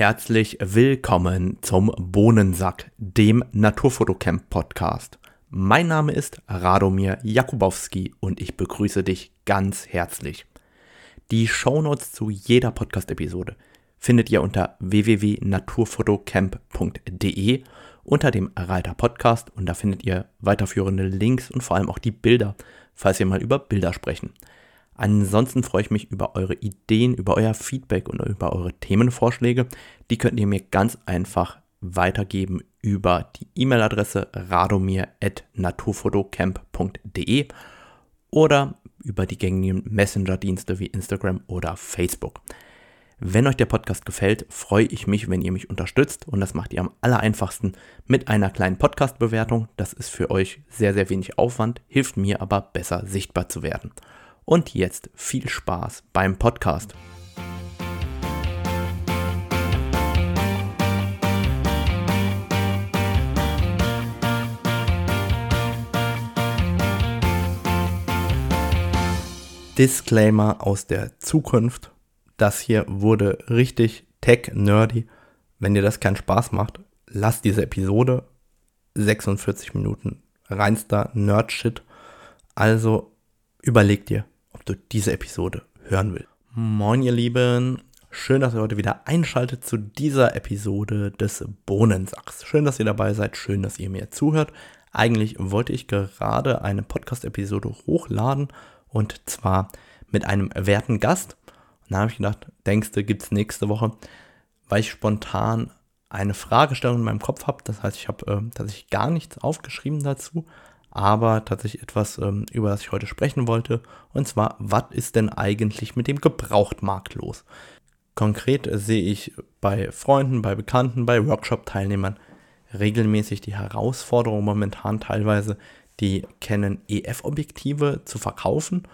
herzlich willkommen zum Bohnensack, dem Naturfotocamp Podcast. Mein Name ist Radomir Jakubowski und ich begrüße dich ganz herzlich. Die Shownotes zu jeder Podcast-Episode findet ihr unter www.naturfotocamp.de unter dem Reiter Podcast und da findet ihr weiterführende Links und vor allem auch die Bilder, falls wir mal über Bilder sprechen. Ansonsten freue ich mich über eure Ideen, über euer Feedback und über eure Themenvorschläge. Die könnt ihr mir ganz einfach weitergeben über die E-Mail-Adresse radomir.naturfotocamp.de oder über die gängigen Messenger-Dienste wie Instagram oder Facebook. Wenn euch der Podcast gefällt, freue ich mich, wenn ihr mich unterstützt und das macht ihr am allereinfachsten mit einer kleinen Podcast-Bewertung. Das ist für euch sehr, sehr wenig Aufwand, hilft mir aber besser sichtbar zu werden. Und jetzt viel Spaß beim Podcast. Disclaimer aus der Zukunft das hier wurde richtig tech-nerdy. Wenn dir das keinen Spaß macht, lass diese Episode 46 Minuten reinster Nerd-Shit. Also überleg dir, du diese Episode hören willst. Moin ihr Lieben, schön, dass ihr heute wieder einschaltet zu dieser Episode des Bohnensacks. Schön, dass ihr dabei seid, schön, dass ihr mir zuhört. Eigentlich wollte ich gerade eine Podcast-Episode hochladen und zwar mit einem werten Gast dann habe ich gedacht, denkst du, gibt es nächste Woche, weil ich spontan eine Fragestellung in meinem Kopf habe. Das heißt, ich habe äh, tatsächlich gar nichts aufgeschrieben dazu, aber tatsächlich etwas, ähm, über das ich heute sprechen wollte. Und zwar, was ist denn eigentlich mit dem Gebrauchtmarkt los? Konkret sehe ich bei Freunden, bei Bekannten, bei Workshop-Teilnehmern regelmäßig die Herausforderung momentan teilweise, die Canon EF-Objektive zu verkaufen,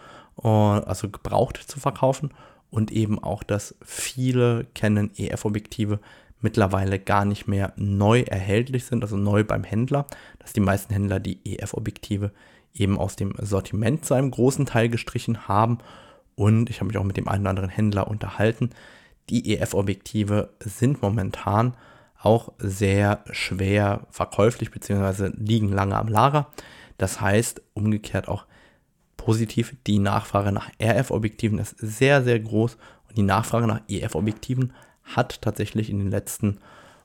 äh, also gebraucht zu verkaufen und eben auch, dass viele Canon EF-Objektive mittlerweile gar nicht mehr neu erhältlich sind, also neu beim Händler, dass die meisten Händler die EF-Objektive eben aus dem Sortiment zu einem großen Teil gestrichen haben. Und ich habe mich auch mit dem einen oder anderen Händler unterhalten. Die EF-Objektive sind momentan auch sehr schwer verkäuflich bzw. liegen lange am Lager. Das heißt umgekehrt auch positiv. Die Nachfrage nach RF-Objektiven ist sehr, sehr groß und die Nachfrage nach EF-Objektiven hat tatsächlich in den letzten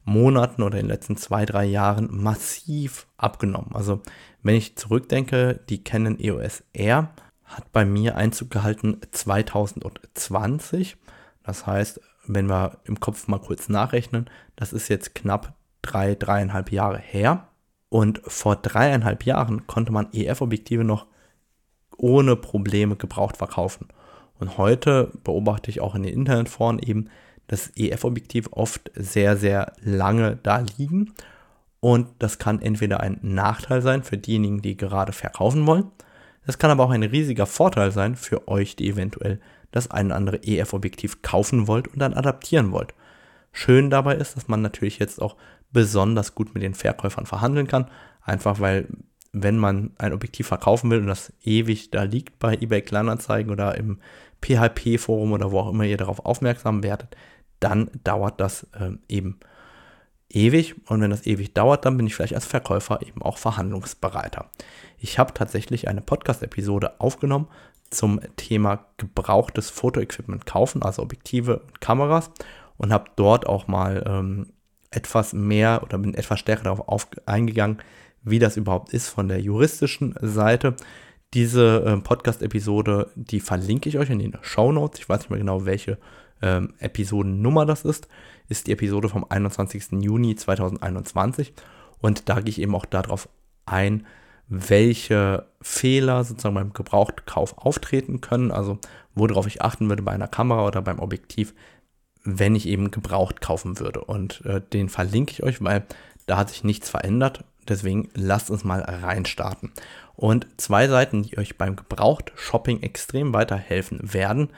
Monaten oder in den letzten zwei, drei Jahren massiv abgenommen. Also wenn ich zurückdenke, die Canon EOS R hat bei mir Einzug gehalten 2020. Das heißt, wenn wir im Kopf mal kurz nachrechnen, das ist jetzt knapp drei, dreieinhalb Jahre her. Und vor dreieinhalb Jahren konnte man EF-Objektive noch ohne Probleme gebraucht verkaufen. Und heute beobachte ich auch in den Internetforen eben, dass EF-Objektive oft sehr, sehr lange da liegen. Und das kann entweder ein Nachteil sein für diejenigen, die gerade verkaufen wollen. Das kann aber auch ein riesiger Vorteil sein für euch, die eventuell das ein oder andere EF-Objektiv kaufen wollt und dann adaptieren wollt. Schön dabei ist, dass man natürlich jetzt auch besonders gut mit den Verkäufern verhandeln kann, einfach weil wenn man ein Objektiv verkaufen will und das ewig da liegt bei eBay Kleinanzeigen oder im PHP-Forum oder wo auch immer ihr darauf aufmerksam werdet, dann dauert das ähm, eben ewig. Und wenn das ewig dauert, dann bin ich vielleicht als Verkäufer eben auch verhandlungsbereiter. Ich habe tatsächlich eine Podcast-Episode aufgenommen zum Thema gebrauchtes Fotoequipment kaufen, also Objektive und Kameras, und habe dort auch mal ähm, etwas mehr oder bin etwas stärker darauf auf, eingegangen, wie das überhaupt ist von der juristischen Seite. Diese äh, Podcast-Episode, die verlinke ich euch in den Show Notes. Ich weiß nicht mehr genau, welche ähm, Episodennummer das ist. Ist die Episode vom 21. Juni 2021. Und da gehe ich eben auch darauf ein, welche Fehler sozusagen beim Gebrauchtkauf auftreten können. Also worauf ich achten würde bei einer Kamera oder beim Objektiv, wenn ich eben gebraucht kaufen würde. Und äh, den verlinke ich euch, weil da hat sich nichts verändert. Deswegen lasst uns mal reinstarten. Und zwei Seiten, die euch beim Gebraucht-Shopping extrem weiterhelfen werden,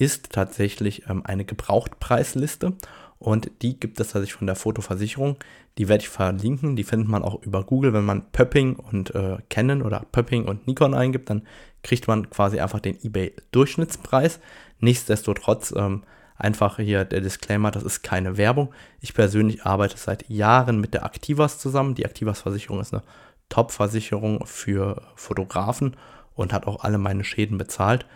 ist tatsächlich ähm, eine Gebrauchtpreisliste. Und die gibt es tatsächlich von der Fotoversicherung. Die werde ich verlinken. Die findet man auch über Google. Wenn man Pöpping und äh, Canon oder Pöpping und Nikon eingibt, dann kriegt man quasi einfach den eBay-Durchschnittspreis. Nichtsdestotrotz ähm, Einfach hier der Disclaimer, das ist keine Werbung. Ich persönlich arbeite seit Jahren mit der Activas zusammen. Die Activas-Versicherung ist eine Top-Versicherung für Fotografen und hat auch alle meine Schäden bezahlt.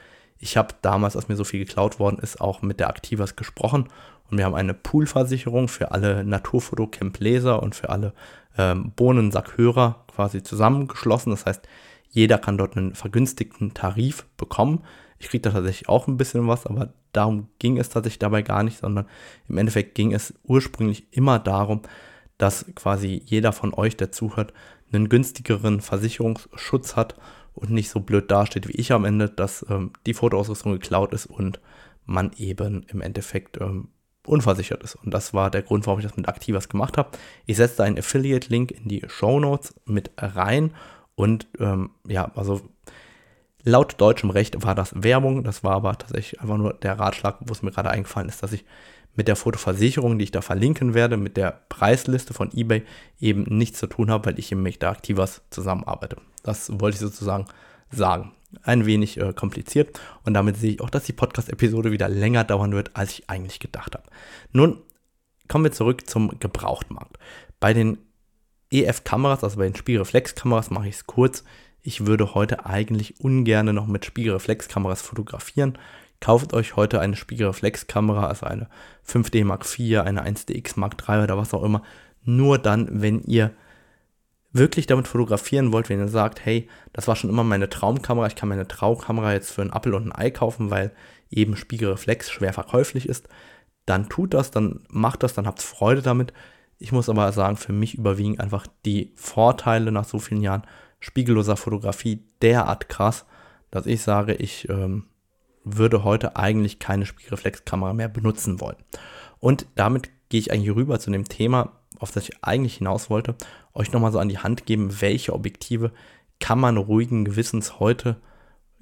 Ich habe damals, als mir so viel geklaut worden ist, auch mit der Activas gesprochen und wir haben eine Poolversicherung für alle Naturfotocamp-Leser und für alle ähm, Bohnensackhörer quasi zusammengeschlossen. Das heißt, jeder kann dort einen vergünstigten Tarif bekommen. Ich kriege da tatsächlich auch ein bisschen was, aber darum ging es tatsächlich dabei gar nicht, sondern im Endeffekt ging es ursprünglich immer darum, dass quasi jeder von euch, der zuhört, einen günstigeren Versicherungsschutz hat und nicht so blöd dasteht wie ich am Ende, dass ähm, die Fotoausrüstung geklaut ist und man eben im Endeffekt ähm, unversichert ist. Und das war der Grund, warum ich das mit Activas gemacht habe. Ich setze einen Affiliate-Link in die Show Notes mit rein und ähm, ja, also laut deutschem Recht war das Werbung. Das war aber tatsächlich einfach nur der Ratschlag, wo es mir gerade eingefallen ist, dass ich mit der Fotoversicherung, die ich da verlinken werde, mit der Preisliste von eBay eben nichts zu tun habe, weil ich eben mit der Activas zusammenarbeite. Das wollte ich sozusagen sagen. Ein wenig äh, kompliziert und damit sehe ich auch, dass die Podcast-Episode wieder länger dauern wird, als ich eigentlich gedacht habe. Nun kommen wir zurück zum Gebrauchtmarkt. Bei den EF-Kameras, also bei den Spiegelreflexkameras, mache ich es kurz. Ich würde heute eigentlich ungern noch mit Spiegelreflexkameras fotografieren. Kauft euch heute eine Spiegelreflexkamera, also eine 5D Mark IV, eine 1DX Mark III oder was auch immer, nur dann, wenn ihr wirklich damit fotografieren wollt, wenn ihr sagt, hey, das war schon immer meine Traumkamera, ich kann meine Traumkamera jetzt für einen Apfel und ein Ei kaufen, weil eben Spiegelreflex schwer verkäuflich ist, dann tut das, dann macht das, dann habt Freude damit. Ich muss aber sagen, für mich überwiegen einfach die Vorteile nach so vielen Jahren spiegelloser Fotografie derart krass, dass ich sage, ich ähm, würde heute eigentlich keine Spiegelreflexkamera mehr benutzen wollen. Und damit gehe ich eigentlich rüber zu dem Thema, auf das ich eigentlich hinaus wollte, euch nochmal so an die Hand geben, welche Objektive kann man ruhigen Gewissens heute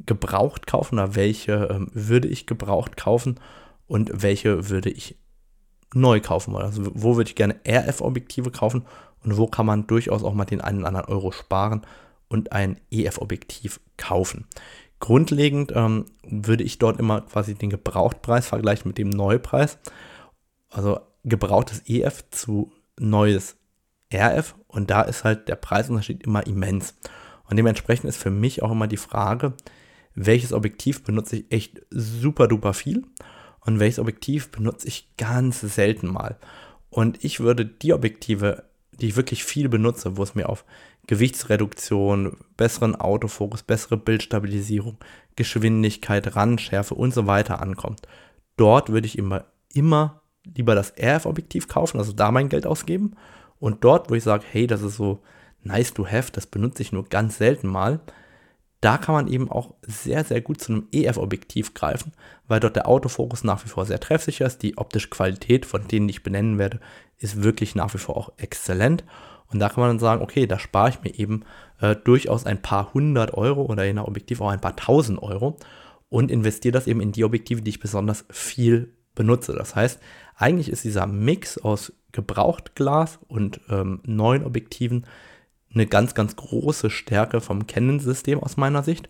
gebraucht kaufen oder welche ähm, würde ich gebraucht kaufen und welche würde ich neu kaufen wollen. Also wo würde ich gerne RF-Objektive kaufen und wo kann man durchaus auch mal den einen oder anderen Euro sparen und ein EF-Objektiv kaufen. Grundlegend ähm, würde ich dort immer quasi den Gebrauchtpreis vergleichen mit dem Neupreis. Also gebrauchtes EF zu neues RF und da ist halt der Preisunterschied immer immens. Und dementsprechend ist für mich auch immer die Frage, welches Objektiv benutze ich echt super duper viel und welches Objektiv benutze ich ganz selten mal. Und ich würde die Objektive, die ich wirklich viel benutze, wo es mir auf Gewichtsreduktion, besseren Autofokus, bessere Bildstabilisierung, Geschwindigkeit, Randschärfe und so weiter ankommt, dort würde ich immer, immer lieber das RF-Objektiv kaufen, also da mein Geld ausgeben. Und dort, wo ich sage, hey, das ist so nice to have, das benutze ich nur ganz selten mal, da kann man eben auch sehr, sehr gut zu einem EF-Objektiv greifen, weil dort der Autofokus nach wie vor sehr treffsicher ist. Die optische Qualität von denen, ich benennen werde, ist wirklich nach wie vor auch exzellent. Und da kann man dann sagen, okay, da spare ich mir eben äh, durchaus ein paar hundert Euro oder je nach Objektiv auch ein paar tausend Euro und investiere das eben in die Objektive, die ich besonders viel benutze. Das heißt, eigentlich ist dieser Mix aus Gebrauchtglas und ähm, neuen Objektiven eine ganz, ganz große Stärke vom Canon-System aus meiner Sicht.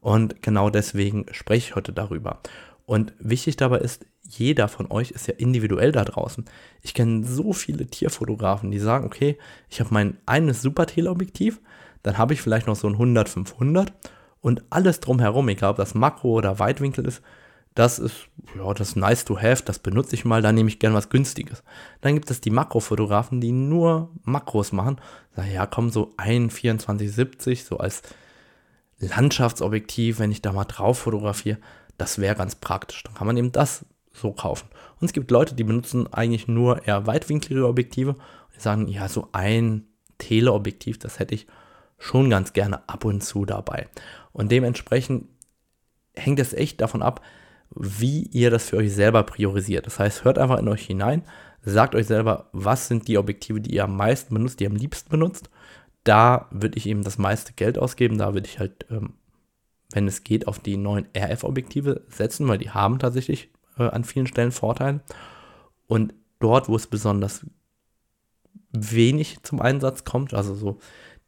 Und genau deswegen spreche ich heute darüber. Und wichtig dabei ist, jeder von euch ist ja individuell da draußen. Ich kenne so viele Tierfotografen, die sagen, okay, ich habe mein eines super Teleobjektiv, dann habe ich vielleicht noch so ein 100-500 und alles drumherum, egal ob das Makro oder Weitwinkel ist, das ist, ja, das nice to have, das benutze ich mal, da nehme ich gern was Günstiges. Dann gibt es die Makrofotografen, die nur Makros machen. Sagen, ja, komm, so ein 2470, so als Landschaftsobjektiv, wenn ich da mal drauf fotografiere, das wäre ganz praktisch. Dann kann man eben das so kaufen. Und es gibt Leute, die benutzen eigentlich nur eher weitwinklige Objektive und sagen, ja, so ein Teleobjektiv, das hätte ich schon ganz gerne ab und zu dabei. Und dementsprechend hängt es echt davon ab, wie ihr das für euch selber priorisiert. Das heißt, hört einfach in euch hinein, sagt euch selber, was sind die Objektive, die ihr am meisten benutzt, die ihr am liebsten benutzt. Da würde ich eben das meiste Geld ausgeben. Da würde ich halt, ähm, wenn es geht, auf die neuen RF-Objektive setzen, weil die haben tatsächlich äh, an vielen Stellen Vorteile. Und dort, wo es besonders wenig zum Einsatz kommt, also so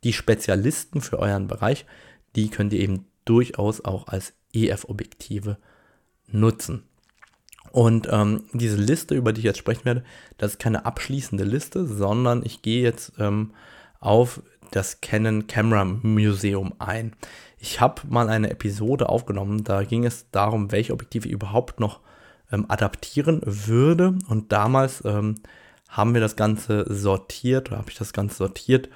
die Spezialisten für euren Bereich, die könnt ihr eben durchaus auch als EF-Objektive nutzen. Und ähm, diese Liste, über die ich jetzt sprechen werde, das ist keine abschließende Liste, sondern ich gehe jetzt ähm, auf das Canon Camera Museum ein. Ich habe mal eine Episode aufgenommen, da ging es darum, welche Objektive überhaupt noch ähm, adaptieren würde. Und damals ähm, haben wir das Ganze sortiert, habe ich das Ganze sortiert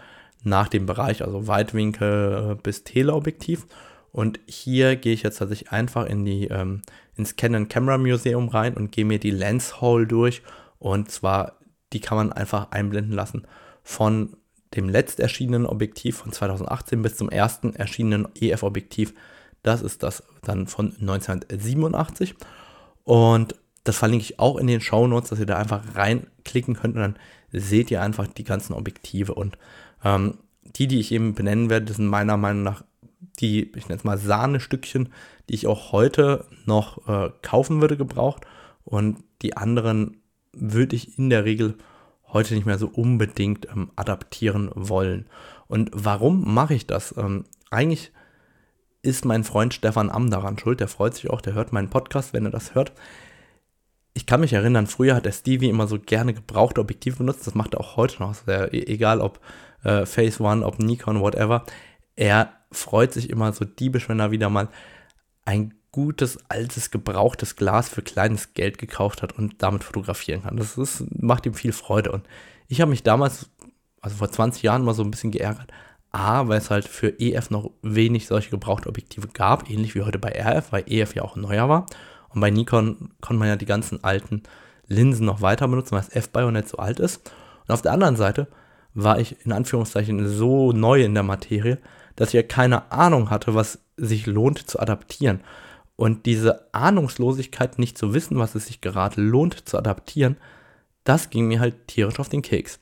nach dem Bereich, also Weitwinkel äh, bis Teleobjektiv. Und hier gehe ich jetzt tatsächlich einfach in die, ähm, ins Canon Camera Museum rein und gehe mir die Lens Hole durch. Und zwar, die kann man einfach einblenden lassen von dem letzt erschienenen Objektiv von 2018 bis zum ersten erschienenen EF-Objektiv. Das ist das dann von 1987. Und das verlinke ich auch in den Show Notes, dass ihr da einfach reinklicken könnt und dann seht ihr einfach die ganzen Objektive. Und ähm, die, die ich eben benennen werde, sind meiner Meinung nach die, ich nenne es mal Sahnestückchen, die ich auch heute noch äh, kaufen würde gebraucht. Und die anderen würde ich in der Regel heute nicht mehr so unbedingt ähm, adaptieren wollen. Und warum mache ich das? Ähm, eigentlich ist mein Freund Stefan Am daran schuld. Der freut sich auch, der hört meinen Podcast, wenn er das hört. Ich kann mich erinnern, früher hat der Stevie immer so gerne gebrauchte Objektive benutzt. Das macht er auch heute noch. Sehr, egal ob äh, Phase One, ob Nikon, whatever. Er freut sich immer so diebisch, wenn er wieder mal ein gutes, altes, gebrauchtes Glas für kleines Geld gekauft hat und damit fotografieren kann. Das ist, macht ihm viel Freude. Und ich habe mich damals, also vor 20 Jahren, mal so ein bisschen geärgert. A, weil es halt für EF noch wenig solche gebrauchte Objektive gab, ähnlich wie heute bei RF, weil EF ja auch neuer war. Und bei Nikon konnte man ja die ganzen alten Linsen noch weiter benutzen, weil das F-Bayonet so alt ist. Und auf der anderen Seite war ich in Anführungszeichen so neu in der Materie, dass ich ja keine Ahnung hatte, was sich lohnt zu adaptieren. Und diese Ahnungslosigkeit, nicht zu wissen, was es sich gerade lohnt zu adaptieren, das ging mir halt tierisch auf den Keks.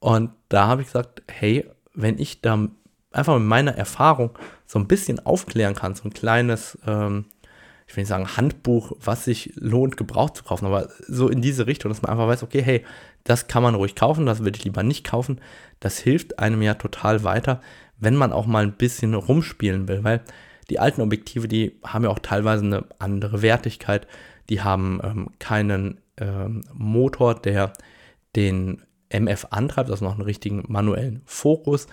Und da habe ich gesagt, hey, wenn ich da einfach mit meiner Erfahrung so ein bisschen aufklären kann, so ein kleines, ähm, ich will nicht sagen Handbuch, was sich lohnt, gebraucht zu kaufen, aber so in diese Richtung, dass man einfach weiß, okay, hey, das kann man ruhig kaufen, das würde ich lieber nicht kaufen. Das hilft einem ja total weiter, wenn man auch mal ein bisschen rumspielen will, weil die alten Objektive, die haben ja auch teilweise eine andere Wertigkeit. Die haben ähm, keinen ähm, Motor, der den MF antreibt, also noch einen richtigen manuellen Fokus.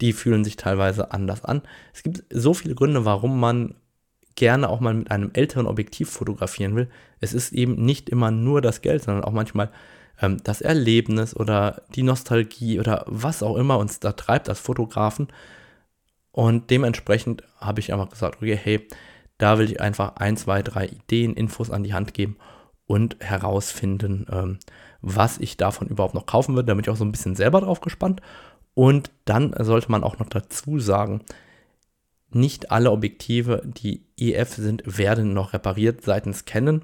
Die fühlen sich teilweise anders an. Es gibt so viele Gründe, warum man gerne auch mal mit einem älteren Objektiv fotografieren will. Es ist eben nicht immer nur das Geld, sondern auch manchmal ähm, das Erlebnis oder die Nostalgie oder was auch immer uns da treibt als Fotografen. Und dementsprechend habe ich einfach gesagt, okay, hey, da will ich einfach ein, zwei, drei Ideen, Infos an die Hand geben und herausfinden, ähm, was ich davon überhaupt noch kaufen würde, damit ich auch so ein bisschen selber drauf gespannt. Und dann sollte man auch noch dazu sagen, nicht alle Objektive, die EF sind, werden noch repariert seitens Canon.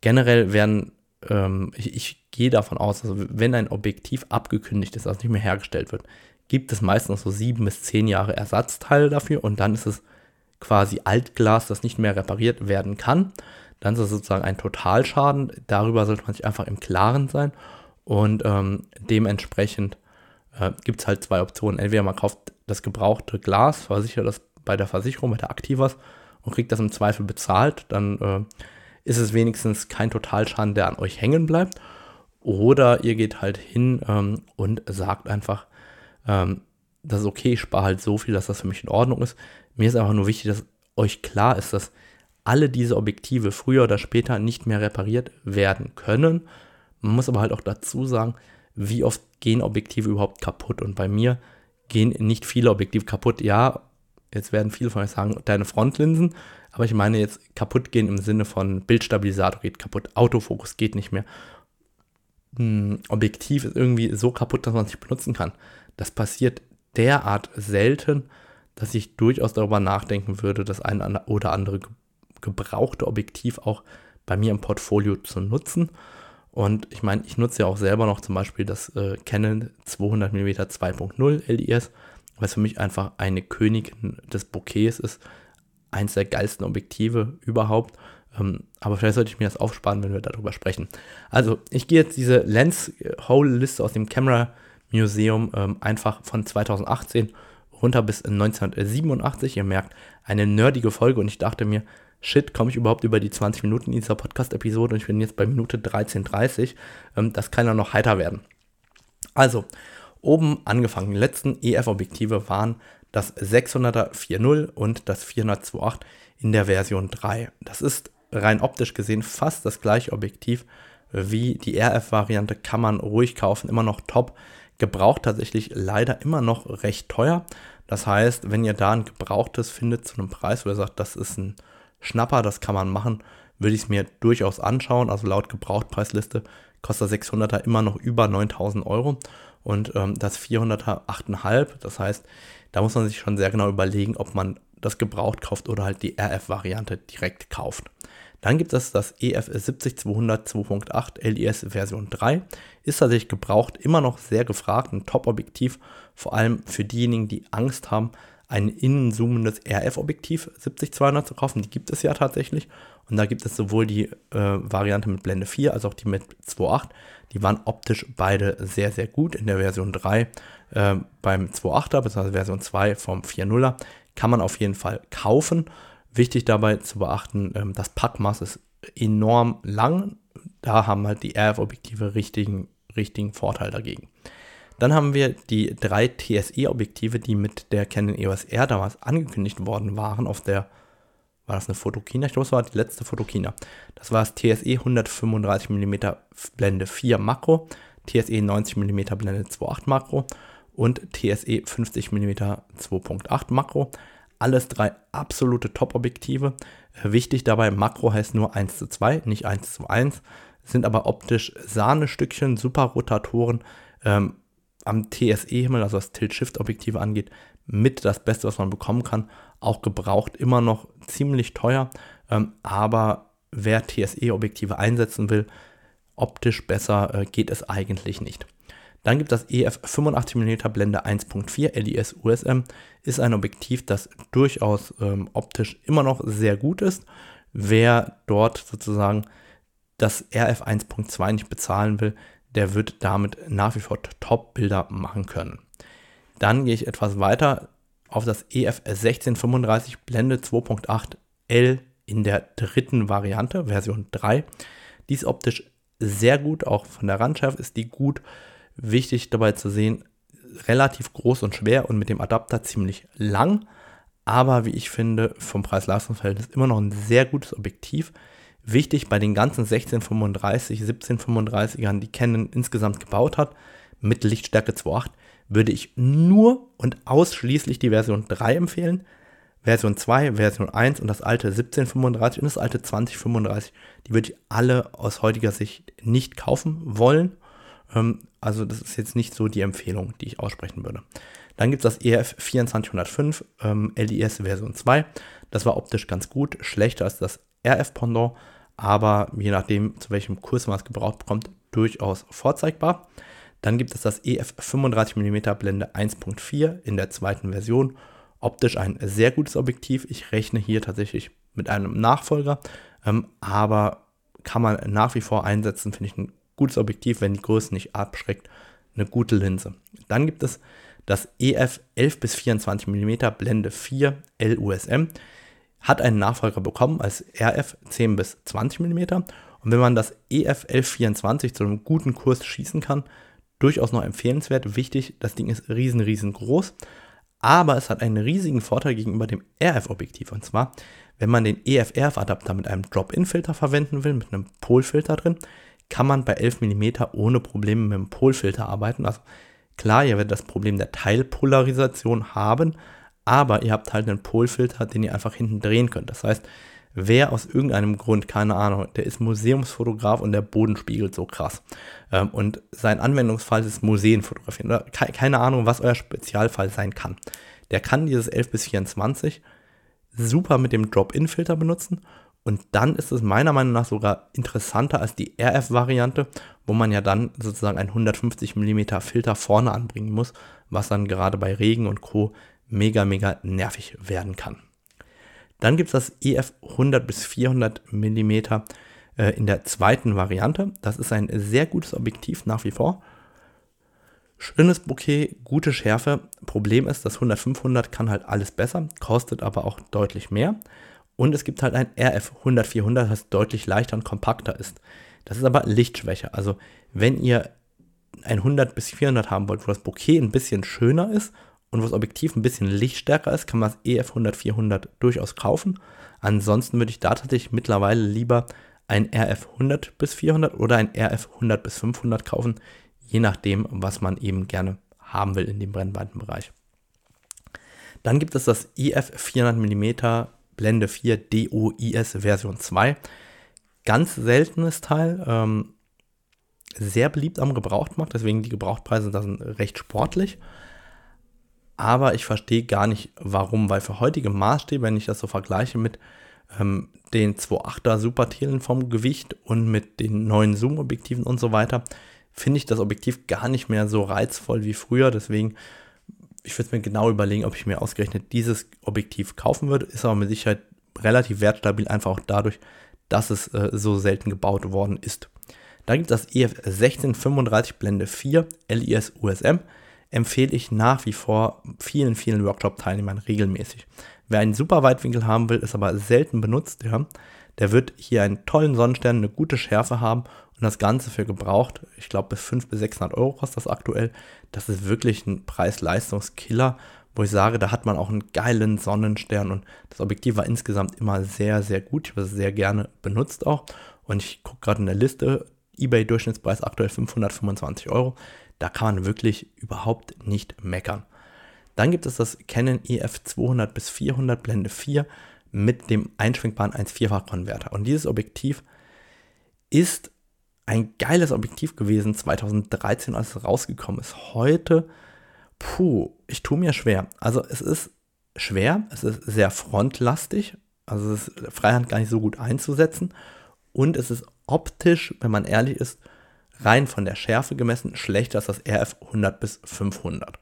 Generell werden, ähm, ich, ich, gehe davon aus, also wenn ein Objektiv abgekündigt ist, also nicht mehr hergestellt wird, gibt es meistens so sieben bis zehn Jahre Ersatzteile dafür und dann ist es quasi Altglas, das nicht mehr repariert werden kann. Dann ist es sozusagen ein Totalschaden. Darüber sollte man sich einfach im Klaren sein. Und ähm, dementsprechend äh, gibt es halt zwei Optionen. Entweder man kauft das gebrauchte Glas, versichert das bei der Versicherung, bei der Aktivas und kriegt das im Zweifel bezahlt. Dann äh, ist es wenigstens kein Totalschaden, der an euch hängen bleibt. Oder ihr geht halt hin ähm, und sagt einfach, ähm, das ist okay, ich spare halt so viel, dass das für mich in Ordnung ist. Mir ist einfach nur wichtig, dass euch klar ist, dass alle diese Objektive früher oder später nicht mehr repariert werden können. Man muss aber halt auch dazu sagen, wie oft gehen Objektive überhaupt kaputt. Und bei mir gehen nicht viele Objektive kaputt. Ja, jetzt werden viele von euch sagen, deine Frontlinsen, aber ich meine jetzt kaputt gehen im Sinne von Bildstabilisator geht kaputt, Autofokus geht nicht mehr. Hm, Objektiv ist irgendwie so kaputt, dass man es nicht benutzen kann. Das passiert derart selten, dass ich durchaus darüber nachdenken würde, das ein oder andere gebrauchte Objektiv auch bei mir im Portfolio zu nutzen. Und ich meine, ich nutze ja auch selber noch zum Beispiel das äh, Canon 200mm 2.0 LIS, was für mich einfach eine Königin des Bouquets ist. Eins der geilsten Objektive überhaupt. Ähm, aber vielleicht sollte ich mir das aufsparen, wenn wir darüber sprechen. Also, ich gehe jetzt diese Lens-Hole-Liste aus dem Camera Museum ähm, einfach von 2018 runter bis 1987. Ihr merkt, eine nerdige Folge und ich dachte mir, shit, komme ich überhaupt über die 20 Minuten in dieser Podcast-Episode und ich bin jetzt bei Minute 13.30. Ähm, das kann ja noch heiter werden. Also, oben angefangen, die letzten EF-Objektive waren das 600er 4.0 und das 400 in der Version 3. Das ist rein optisch gesehen fast das gleiche Objektiv wie die RF-Variante, kann man ruhig kaufen, immer noch top. Gebraucht tatsächlich leider immer noch recht teuer. Das heißt, wenn ihr da ein gebrauchtes findet zu einem Preis, wo ihr sagt, das ist ein Schnapper, das kann man machen, würde ich es mir durchaus anschauen. Also laut Gebrauchtpreisliste kostet das 600er immer noch über 9000 Euro und ähm, das 400er 8,5. Das heißt, da muss man sich schon sehr genau überlegen, ob man das gebraucht kauft oder halt die RF-Variante direkt kauft. Dann gibt es das EF 70200 2.8 LIS Version 3. Ist tatsächlich gebraucht, immer noch sehr gefragt, ein Top-Objektiv, vor allem für diejenigen, die Angst haben, ein innenzoomendes RF-Objektiv 70200 zu kaufen. Die gibt es ja tatsächlich. Und da gibt es sowohl die äh, Variante mit Blende 4 als auch die mit 2.8. Die waren optisch beide sehr, sehr gut. In der Version 3 äh, beim 2.8er bzw. Version 2 vom 4.0er kann man auf jeden Fall kaufen. Wichtig dabei zu beachten, ähm, das Packmaß ist enorm lang. Da haben halt die RF-Objektive richtigen, richtigen Vorteil dagegen. Dann haben wir die drei TSE-Objektive, die mit der Canon EOS R damals angekündigt worden waren auf der, war das eine Fotokina? Ich glaube, es war die letzte Fotokina. Das war das TSE 135 mm Blende 4 Makro, TSE 90 mm Blende 2.8 Makro und TSE 50 mm 2.8 Makro. Alles drei absolute Top-Objektive. Wichtig dabei, Makro heißt nur 1 zu 2, nicht 1 zu 1, sind aber optisch Sahnestückchen, super Rotatoren, ähm, am TSE-Himmel, also was Tilt-Shift-Objektive angeht, mit das Beste, was man bekommen kann. Auch gebraucht immer noch ziemlich teuer, ähm, aber wer TSE-Objektive einsetzen will, optisch besser äh, geht es eigentlich nicht. Dann gibt das EF 85mm Blende 1.4 LIS USM, ist ein Objektiv, das durchaus ähm, optisch immer noch sehr gut ist. Wer dort sozusagen das RF 1.2 nicht bezahlen will, der wird damit nach wie vor Top-Bilder machen können. Dann gehe ich etwas weiter auf das EF 1635 Blende 2.8 L in der dritten Variante, Version 3. Die ist optisch sehr gut, auch von der Randschärfe ist die gut. Wichtig dabei zu sehen, relativ groß und schwer und mit dem Adapter ziemlich lang, aber wie ich finde, vom Preis-Leistungs-Verhältnis immer noch ein sehr gutes Objektiv. Wichtig bei den ganzen 1635, 1735ern, die Canon insgesamt gebaut hat, mit Lichtstärke 2.8, würde ich nur und ausschließlich die Version 3 empfehlen. Version 2, Version 1 und das alte 1735 und das alte 2035, die würde ich alle aus heutiger Sicht nicht kaufen wollen. Ähm, also das ist jetzt nicht so die Empfehlung, die ich aussprechen würde. Dann gibt es das EF 2405 ähm, LIS Version 2. Das war optisch ganz gut, schlechter als das RF-Pendant, aber je nachdem, zu welchem Kurs man es gebraucht bekommt, durchaus vorzeigbar. Dann gibt es das EF 35mm Blende 1.4 in der zweiten Version. Optisch ein sehr gutes Objektiv. Ich rechne hier tatsächlich mit einem Nachfolger, ähm, aber kann man nach wie vor einsetzen, finde ich ein gutes Objektiv, wenn die Größe nicht abschreckt, eine gute Linse. Dann gibt es das EF 11 bis 24 mm Blende 4 LUSM hat einen Nachfolger bekommen als RF 10 bis 20 mm. Und wenn man das EF 1124 zu einem guten Kurs schießen kann, durchaus noch empfehlenswert. Wichtig, das Ding ist riesen, riesengroß, aber es hat einen riesigen Vorteil gegenüber dem RF-Objektiv. Und zwar, wenn man den EF-RF-Adapter mit einem Drop-In-Filter verwenden will, mit einem Polfilter drin, kann man bei 11 mm ohne Probleme mit dem Polfilter arbeiten. Also klar, ihr werdet das Problem der Teilpolarisation haben, aber ihr habt halt einen Polfilter, den ihr einfach hinten drehen könnt. Das heißt, wer aus irgendeinem Grund, keine Ahnung, der ist Museumsfotograf und der Boden spiegelt so krass. Ähm, und sein Anwendungsfall ist Museen fotografieren. Oder keine Ahnung, was euer Spezialfall sein kann. Der kann dieses 11 bis 24 super mit dem Drop-In-Filter benutzen. Und dann ist es meiner Meinung nach sogar interessanter als die RF-Variante, wo man ja dann sozusagen einen 150 mm Filter vorne anbringen muss, was dann gerade bei Regen und Co mega, mega nervig werden kann. Dann gibt es das EF 100 bis 400 mm äh, in der zweiten Variante. Das ist ein sehr gutes Objektiv nach wie vor. Schönes Bouquet, gute Schärfe. Problem ist, das 100-500 kann halt alles besser, kostet aber auch deutlich mehr. Und es gibt halt ein RF 100-400, das deutlich leichter und kompakter ist. Das ist aber Lichtschwäche. Also wenn ihr ein 100 bis 400 haben wollt, wo das Bouquet ein bisschen schöner ist und wo das Objektiv ein bisschen lichtstärker ist, kann man das EF 100-400 durchaus kaufen. Ansonsten würde ich da tatsächlich mittlerweile lieber ein RF 100 bis 400 oder ein RF 100 bis 500 kaufen, je nachdem, was man eben gerne haben will in dem Brennweitenbereich. Dann gibt es das IF 400 mm Blende 4 DOIS Version 2. Ganz seltenes Teil, ähm, sehr beliebt am Gebrauchtmarkt, deswegen die Gebrauchtpreise sind recht sportlich. Aber ich verstehe gar nicht warum, weil für heutige Maßstäbe, wenn ich das so vergleiche mit ähm, den 2.8er Supertelen vom Gewicht und mit den neuen Zoom-Objektiven und so weiter, finde ich das Objektiv gar nicht mehr so reizvoll wie früher. Deswegen, ich würde mir genau überlegen, ob ich mir ausgerechnet dieses Objektiv kaufen würde. Ist aber mit Sicherheit relativ wertstabil, einfach auch dadurch, dass es äh, so selten gebaut worden ist. Da gibt es das EF 1635 Blende 4 LIS USM. Empfehle ich nach wie vor vielen, vielen Workshop-Teilnehmern regelmäßig. Wer einen super Weitwinkel haben will, ist aber selten benutzt, ja, der wird hier einen tollen Sonnenstern, eine gute Schärfe haben und das Ganze für gebraucht, ich glaube bis 500 bis 600 Euro kostet das aktuell. Das ist wirklich ein Preis-Leistungskiller, wo ich sage, da hat man auch einen geilen Sonnenstern und das Objektiv war insgesamt immer sehr, sehr gut. Ich habe es sehr gerne benutzt auch und ich gucke gerade in der Liste, eBay-Durchschnittspreis aktuell 525 Euro. Da kann man wirklich überhaupt nicht meckern. Dann gibt es das Canon EF 200 bis 400 Blende 4 mit dem einschwingbaren 1,4-fach-Konverter. Und dieses Objektiv ist ein geiles Objektiv gewesen 2013, als es rausgekommen ist. Heute, puh, ich tue mir schwer. Also es ist schwer, es ist sehr frontlastig, also es ist Freihand gar nicht so gut einzusetzen und es ist optisch, wenn man ehrlich ist, rein von der Schärfe gemessen schlechter als das RF 100 bis 500.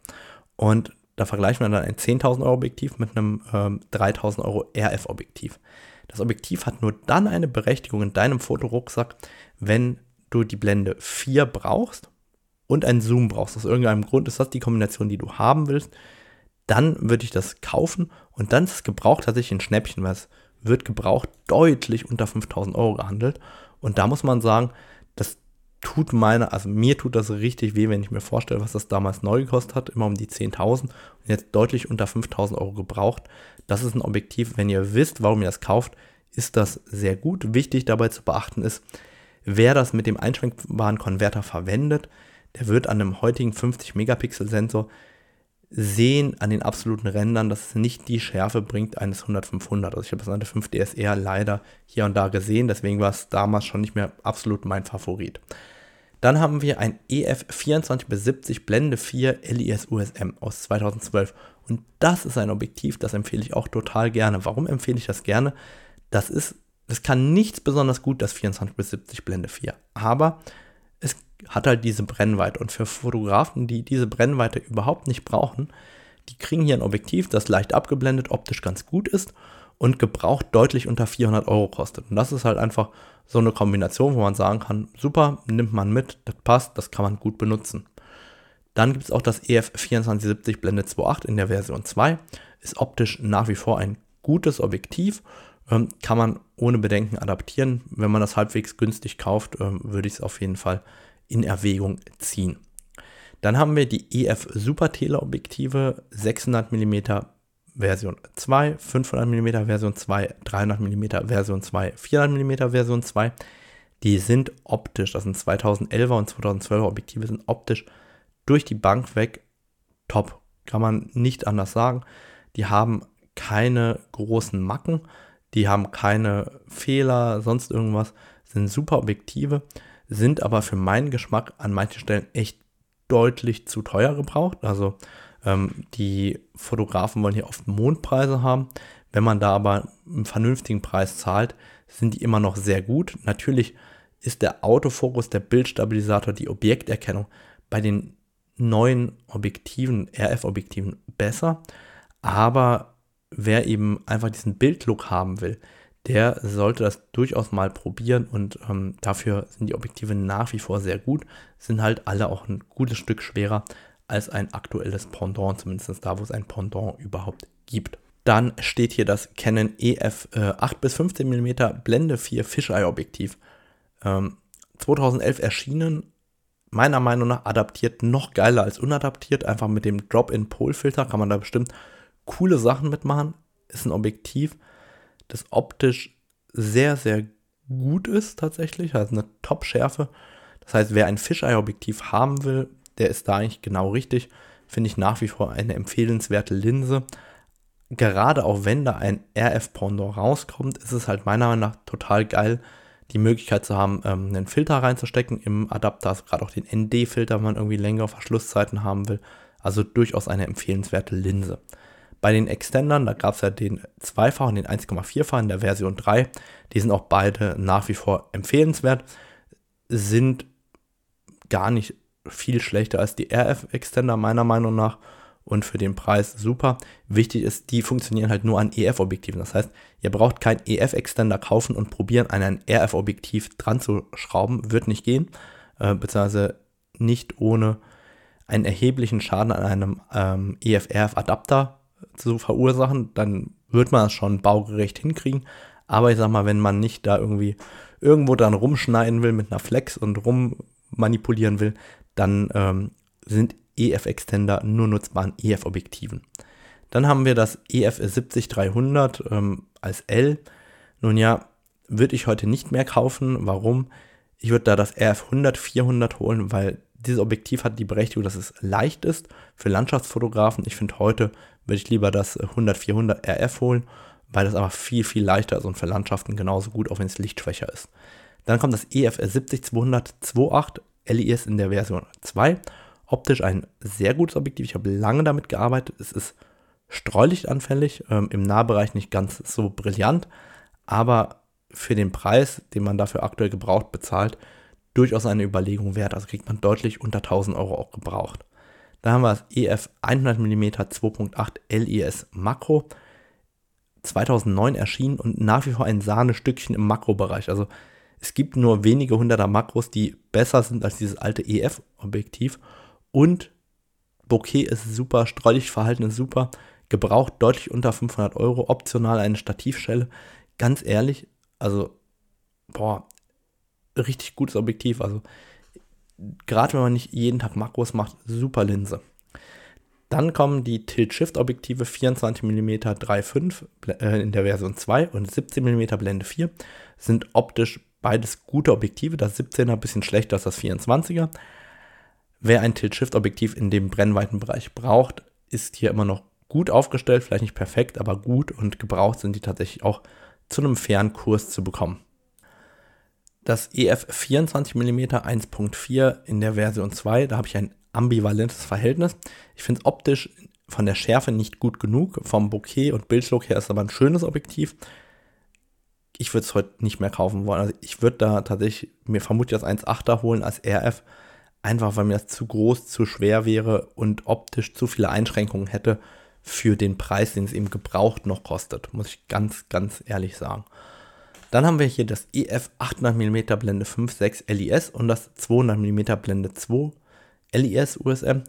Und da vergleichen wir dann ein 10.000 Euro Objektiv mit einem ähm, 3.000 Euro RF Objektiv. Das Objektiv hat nur dann eine Berechtigung in deinem Fotorucksack, wenn du die Blende 4 brauchst und einen Zoom brauchst. Aus irgendeinem Grund ist das die Kombination, die du haben willst. Dann würde ich das kaufen und dann ist es gebraucht tatsächlich ein Schnäppchen, weil es wird gebraucht deutlich unter 5000 Euro gehandelt. Und da muss man sagen, tut meine, also mir tut das richtig weh, wenn ich mir vorstelle, was das damals neu gekostet hat, immer um die 10.000 und jetzt deutlich unter 5.000 Euro gebraucht. Das ist ein Objektiv, wenn ihr wisst, warum ihr das kauft, ist das sehr gut. Wichtig dabei zu beachten ist, wer das mit dem einschränkbaren Konverter verwendet, der wird an einem heutigen 50 Megapixel Sensor sehen an den absoluten Rändern, dass es nicht die Schärfe bringt eines 100-500. Also ich habe das an der 5DSR leider hier und da gesehen, deswegen war es damals schon nicht mehr absolut mein Favorit. Dann haben wir ein EF 24-70 Blende 4 LIS USM aus 2012 und das ist ein Objektiv, das empfehle ich auch total gerne. Warum empfehle ich das gerne? Das ist, das kann nichts besonders gut, das 24-70 Blende 4, aber es hat halt diese Brennweite. Und für Fotografen, die diese Brennweite überhaupt nicht brauchen, die kriegen hier ein Objektiv, das leicht abgeblendet, optisch ganz gut ist und gebraucht deutlich unter 400 Euro kostet. Und das ist halt einfach so eine Kombination, wo man sagen kann, super, nimmt man mit, das passt, das kann man gut benutzen. Dann gibt es auch das EF 2470 Blende 2.8 in der Version 2. Ist optisch nach wie vor ein gutes Objektiv. Ähm, kann man ohne Bedenken adaptieren. Wenn man das halbwegs günstig kauft, ähm, würde ich es auf jeden Fall in Erwägung ziehen. Dann haben wir die EF Super Teleobjektive 600 mm Version 2, 500 mm Version 2, 300 mm Version 2, 400 mm Version 2. Die sind optisch, das sind 2011er und 2012er Objektive, sind optisch durch die Bank weg top. Kann man nicht anders sagen. Die haben keine großen Macken, die haben keine Fehler, sonst irgendwas, sind super Objektive sind aber für meinen Geschmack an manchen Stellen echt deutlich zu teuer gebraucht. Also ähm, die Fotografen wollen hier oft Mondpreise haben. Wenn man da aber einen vernünftigen Preis zahlt, sind die immer noch sehr gut. Natürlich ist der Autofokus, der Bildstabilisator, die Objekterkennung bei den neuen Objektiven, RF-Objektiven besser. Aber wer eben einfach diesen Bildlook haben will, der sollte das durchaus mal probieren und ähm, dafür sind die Objektive nach wie vor sehr gut, sind halt alle auch ein gutes Stück schwerer als ein aktuelles Pendant, zumindest da, wo es ein Pendant überhaupt gibt. Dann steht hier das Canon EF äh, 8 bis 15 mm Blende 4 Fisheye Objektiv. Ähm, 2011 erschienen, meiner Meinung nach adaptiert noch geiler als unadaptiert. Einfach mit dem Drop-in-Pol-Filter kann man da bestimmt coole Sachen mitmachen. Ist ein Objektiv, das optisch sehr, sehr gut ist tatsächlich. Hat eine Top-Schärfe. Das heißt, wer ein Fisheye-Objektiv haben will, der ist da eigentlich genau richtig. Finde ich nach wie vor eine empfehlenswerte Linse. Gerade auch wenn da ein RF-Pendant rauskommt, ist es halt meiner Meinung nach total geil, die Möglichkeit zu haben, ähm, einen Filter reinzustecken im Adapter, also gerade auch den ND-Filter, wenn man irgendwie längere Verschlusszeiten haben will. Also durchaus eine empfehlenswerte Linse. Bei den Extendern, da gab es ja den 2-fach und den 1,4-fach in der Version 3. Die sind auch beide nach wie vor empfehlenswert, sind gar nicht viel schlechter als die RF-Extender meiner Meinung nach und für den Preis super. Wichtig ist, die funktionieren halt nur an EF-Objektiven. Das heißt, ihr braucht keinen EF-Extender kaufen und probieren, an ein RF-Objektiv dran zu schrauben. Wird nicht gehen, äh, beziehungsweise nicht ohne einen erheblichen Schaden an einem ähm, EF-RF-Adapter zu verursachen. Dann wird man es schon baugerecht hinkriegen. Aber ich sag mal, wenn man nicht da irgendwie irgendwo dran rumschneiden will mit einer Flex und rummanipulieren will, dann ähm, sind EF-Extender nur nutzbar in EF-Objektiven. Dann haben wir das EF 70300 ähm, als L. Nun ja, würde ich heute nicht mehr kaufen. Warum? Ich würde da das RF 100 400 holen, weil dieses Objektiv hat die Berechtigung, dass es leicht ist für Landschaftsfotografen. Ich finde heute würde ich lieber das 100 400 RF holen, weil das aber viel, viel leichter ist und für Landschaften genauso gut, auch wenn es lichtschwächer ist. Dann kommt das EF 70 200 28 LIS in der Version 2 optisch ein sehr gutes Objektiv. Ich habe lange damit gearbeitet. Es ist streulichtanfällig, ähm, im Nahbereich nicht ganz so brillant, aber für den Preis, den man dafür aktuell gebraucht bezahlt, durchaus eine Überlegung wert. Also kriegt man deutlich unter 1000 Euro auch gebraucht. Da haben wir das EF 100 mm 2.8 LIS Makro. 2009 erschienen und nach wie vor ein Sahnestückchen im Makrobereich. Also es gibt nur wenige hunderter Makros, die besser sind als dieses alte EF-Objektiv. Und Bokeh ist super, Streulichtverhalten ist super, gebraucht deutlich unter 500 Euro, optional eine Stativschelle. Ganz ehrlich, also, boah, richtig gutes Objektiv. Also, gerade wenn man nicht jeden Tag Makros macht, super Linse. Dann kommen die Tilt-Shift-Objektive 24 mm 3.5 äh, in der Version 2 und 17 mm Blende 4. Sind optisch beides gute Objektive. Das 17er ein bisschen schlechter als das 24er. Wer ein Tilt-Shift-Objektiv in dem Brennweitenbereich braucht, ist hier immer noch gut aufgestellt, vielleicht nicht perfekt, aber gut und gebraucht sind die tatsächlich auch zu einem fairen Kurs zu bekommen. Das EF 24 mm 1.4 in der Version 2, da habe ich ein ambivalentes Verhältnis. Ich finde es optisch von der Schärfe nicht gut genug. Vom Bokeh und Bildschluck her ist aber ein schönes Objektiv. Ich würde es heute nicht mehr kaufen wollen. Also ich würde da tatsächlich mir vermutlich das 1.8er holen als RF, einfach weil mir das zu groß, zu schwer wäre und optisch zu viele Einschränkungen hätte für den Preis, den es eben gebraucht noch kostet, muss ich ganz, ganz ehrlich sagen. Dann haben wir hier das EF 800 mm Blende 5.6 LIS und das 200 mm Blende 2 LIS USM.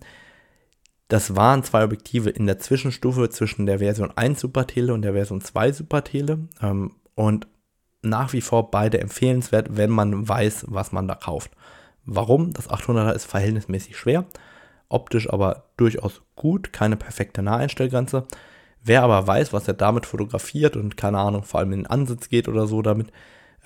Das waren zwei Objektive in der Zwischenstufe zwischen der Version 1 Supertele und der Version 2 Supertele ähm, und nach wie vor beide empfehlenswert, wenn man weiß, was man da kauft. Warum? Das 800er ist verhältnismäßig schwer, optisch aber durchaus gut, keine perfekte Naheinstellgrenze. Wer aber weiß, was er damit fotografiert und keine Ahnung, vor allem in den Ansitz geht oder so damit,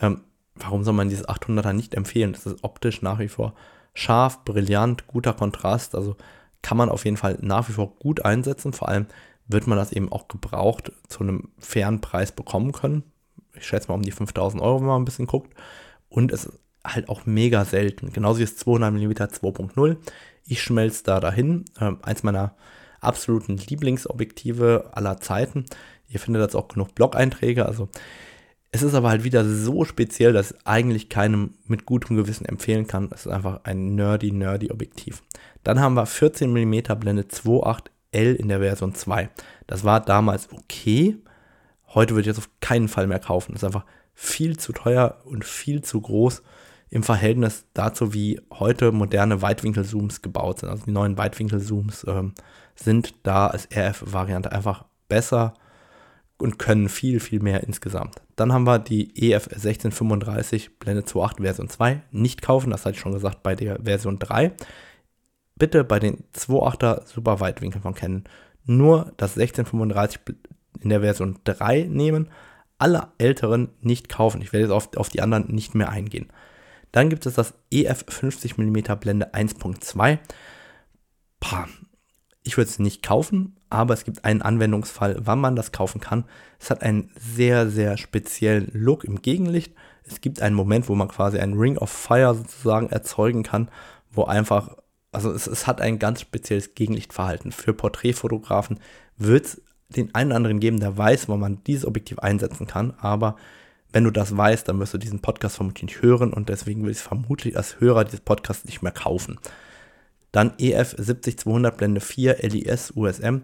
ähm, warum soll man dieses 800er nicht empfehlen? Das ist optisch nach wie vor scharf, brillant, guter Kontrast, also kann man auf jeden Fall nach wie vor gut einsetzen. Vor allem wird man das eben auch gebraucht zu einem fairen Preis bekommen können. Ich schätze mal um die 5000 Euro, wenn man ein bisschen guckt. Und es halt auch mega selten. Genauso wie das 200 mm 2.0. Ich schmelze da dahin. Ähm, eins meiner absoluten Lieblingsobjektive aller Zeiten. Ihr findet jetzt auch genug Blog-Einträge. Also es ist aber halt wieder so speziell, dass ich eigentlich keinem mit gutem Gewissen empfehlen kann. Es ist einfach ein nerdy, nerdy Objektiv. Dann haben wir 14 mm Blende 2.8 L in der Version 2. Das war damals okay. Heute würde ich das auf keinen Fall mehr kaufen. Das ist einfach viel zu teuer und viel zu groß im Verhältnis dazu, wie heute moderne Weitwinkelzooms gebaut sind. Also die neuen Weitwinkelzooms ähm, sind da als RF-Variante einfach besser und können viel, viel mehr insgesamt. Dann haben wir die EF 1635 Blende 2.8 Version 2. Nicht kaufen, das hatte ich schon gesagt bei der Version 3. Bitte bei den 2.8er Super Weitwinkel von Canon nur das 1635 in der Version 3 nehmen. Alle älteren nicht kaufen. Ich werde jetzt auf, auf die anderen nicht mehr eingehen. Dann gibt es das EF 50mm Blende 1.2. Ich würde es nicht kaufen, aber es gibt einen Anwendungsfall, wann man das kaufen kann. Es hat einen sehr, sehr speziellen Look im Gegenlicht. Es gibt einen Moment, wo man quasi einen Ring of Fire sozusagen erzeugen kann, wo einfach, also es, es hat ein ganz spezielles Gegenlichtverhalten. Für Porträtfotografen wird es den einen oder anderen geben, der weiß, wo man dieses Objektiv einsetzen kann, aber wenn du das weißt, dann wirst du diesen Podcast vermutlich nicht hören und deswegen will ich es vermutlich als Hörer dieses Podcasts nicht mehr kaufen. Dann EF 70200 Blende 4 LIS USM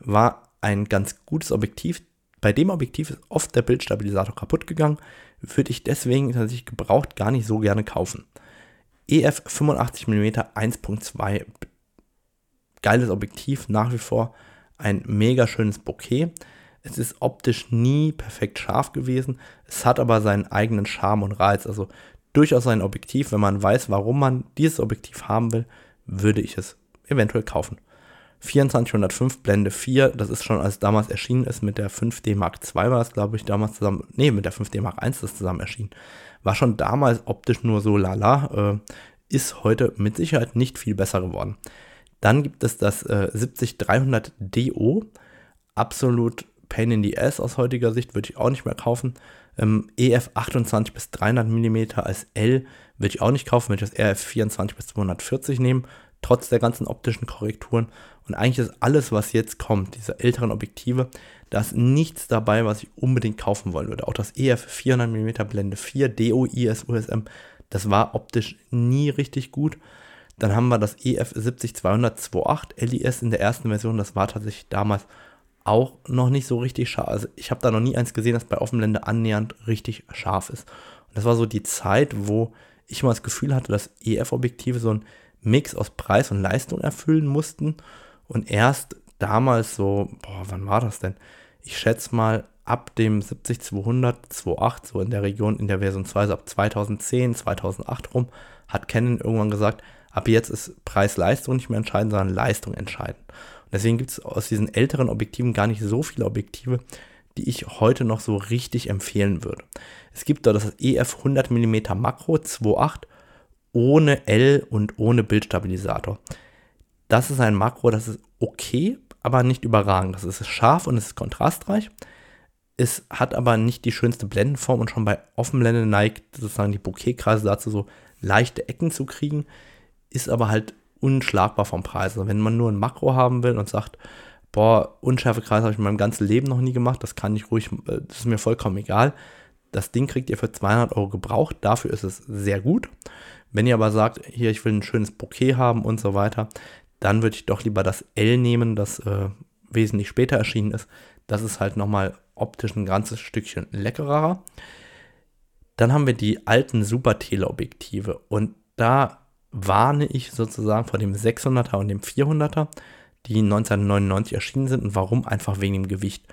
war ein ganz gutes Objektiv. Bei dem Objektiv ist oft der Bildstabilisator kaputt gegangen, würde ich deswegen tatsächlich gebraucht gar nicht so gerne kaufen. EF 85mm 1.2 geiles Objektiv, nach wie vor ein mega schönes Bouquet. Es ist optisch nie perfekt scharf gewesen. Es hat aber seinen eigenen Charme und Reiz. Also durchaus ein Objektiv, wenn man weiß, warum man dieses Objektiv haben will, würde ich es eventuell kaufen. 2405 Blende 4, das ist schon als damals erschienen ist mit der 5D Mark II war es, glaube ich, damals zusammen, nee, mit der 5D Mark I ist das zusammen erschienen. War schon damals optisch nur so lala, äh, ist heute mit Sicherheit nicht viel besser geworden. Dann gibt es das äh, 70300 DO, absolut Pain in the Ass aus heutiger Sicht, würde ich auch nicht mehr kaufen. Ähm, EF 28 bis 300 mm als L würde ich auch nicht kaufen, würde ich das RF 24 bis 240 nehmen, trotz der ganzen optischen Korrekturen. Und eigentlich ist alles, was jetzt kommt, diese älteren Objektive, da ist nichts dabei, was ich unbedingt kaufen wollen würde. Auch das EF 400 mm Blende 4 DOIS USM, das war optisch nie richtig gut. Dann haben wir das EF 70200 2.8 LIS in der ersten Version, das war tatsächlich damals auch noch nicht so richtig scharf. Also ich habe da noch nie eins gesehen, das bei Offenblende annähernd richtig scharf ist. Und das war so die Zeit, wo ich mal das Gefühl hatte, dass EF-Objektive so ein Mix aus Preis und Leistung erfüllen mussten. Und erst damals so, boah, wann war das denn? Ich schätze mal ab dem 70-200, 2.8, so in der Region, in der Version 2, so ab 2010, 2008 rum, hat Canon irgendwann gesagt, ab jetzt ist Preis-Leistung nicht mehr entscheidend, sondern Leistung entscheidend. Deswegen gibt es aus diesen älteren Objektiven gar nicht so viele Objektive, die ich heute noch so richtig empfehlen würde. Es gibt da das EF 100 mm Makro 2.8 ohne L und ohne Bildstabilisator. Das ist ein Makro, das ist okay, aber nicht überragend. Das ist scharf und es ist kontrastreich. Es hat aber nicht die schönste Blendenform und schon bei Offenblende neigt sozusagen die Bouquetkreise dazu, so leichte Ecken zu kriegen, ist aber halt unschlagbar vom Preis. Also wenn man nur ein Makro haben will und sagt, boah, Unschärfekreis habe ich in meinem ganzen Leben noch nie gemacht, das kann ich ruhig, äh, das ist mir vollkommen egal. Das Ding kriegt ihr für 200 Euro gebraucht, dafür ist es sehr gut. Wenn ihr aber sagt, hier, ich will ein schönes Bouquet haben und so weiter, dann würde ich doch lieber das L nehmen, das äh, wesentlich später erschienen ist. Das ist halt nochmal optisch ein ganzes Stückchen leckerer. Dann haben wir die alten Super Teleobjektive und da warne ich sozusagen vor dem 600er und dem 400er, die 1999 erschienen sind und warum einfach wegen dem Gewicht.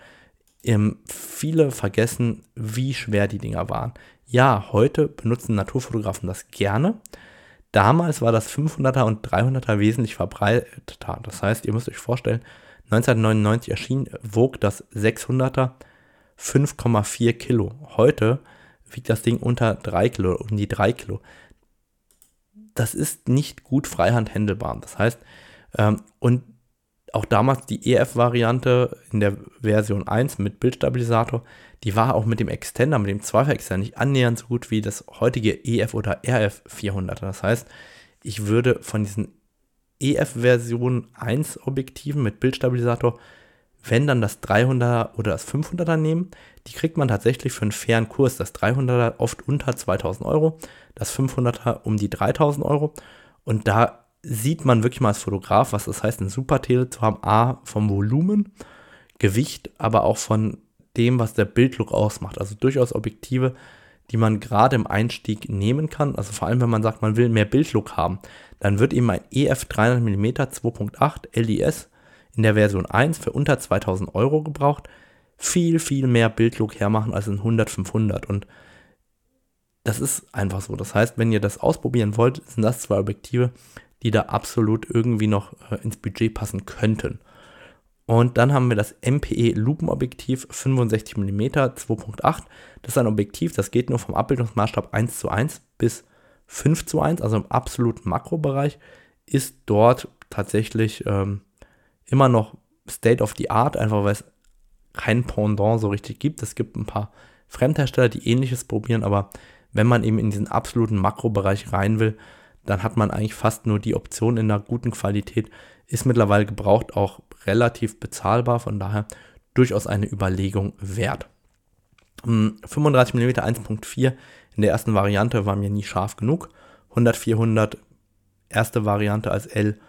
Ähm, viele vergessen, wie schwer die Dinger waren. Ja, heute benutzen Naturfotografen das gerne. Damals war das 500er und 300er wesentlich verbreiteter. Das heißt, ihr müsst euch vorstellen, 1999 erschien, wog das 600er 5,4 Kilo. Heute wiegt das Ding unter 3 Kilo, um die 3 Kilo das ist nicht gut freihand handelbar. Das heißt, ähm, und auch damals die EF-Variante in der Version 1 mit Bildstabilisator, die war auch mit dem Extender, mit dem Zweifach-Extender nicht annähernd so gut wie das heutige EF oder RF 400. Das heißt, ich würde von diesen EF-Version 1 Objektiven mit Bildstabilisator, wenn dann das 300er oder das 500er nehmen, die kriegt man tatsächlich für einen fairen Kurs. Das 300er oft unter 2000 Euro, das 500er um die 3000 Euro. Und da sieht man wirklich mal als Fotograf, was das heißt, eine Super-Tele zu haben. A, vom Volumen, Gewicht, aber auch von dem, was der Bildlook ausmacht. Also durchaus Objektive, die man gerade im Einstieg nehmen kann. Also vor allem, wenn man sagt, man will mehr Bildlook haben, dann wird eben ein EF 300mm 2.8 LIS in der Version 1 für unter 2000 Euro gebraucht viel, viel mehr Bildlook hermachen als ein 100-500 und das ist einfach so. Das heißt, wenn ihr das ausprobieren wollt, sind das zwei Objektive, die da absolut irgendwie noch äh, ins Budget passen könnten. Und dann haben wir das MPE Lupenobjektiv 65 mm 2.8. Das ist ein Objektiv, das geht nur vom Abbildungsmaßstab 1 zu 1 bis 5 zu 1, also im absoluten Makrobereich, ist dort tatsächlich ähm, immer noch State of the Art, einfach weil es kein Pendant so richtig gibt. Es gibt ein paar Fremdhersteller, die ähnliches probieren, aber wenn man eben in diesen absoluten Makrobereich rein will, dann hat man eigentlich fast nur die Option in einer guten Qualität. Ist mittlerweile gebraucht auch relativ bezahlbar, von daher durchaus eine Überlegung wert. 35 mm 1.4 in der ersten Variante war mir nie scharf genug. 100 400 erste Variante als L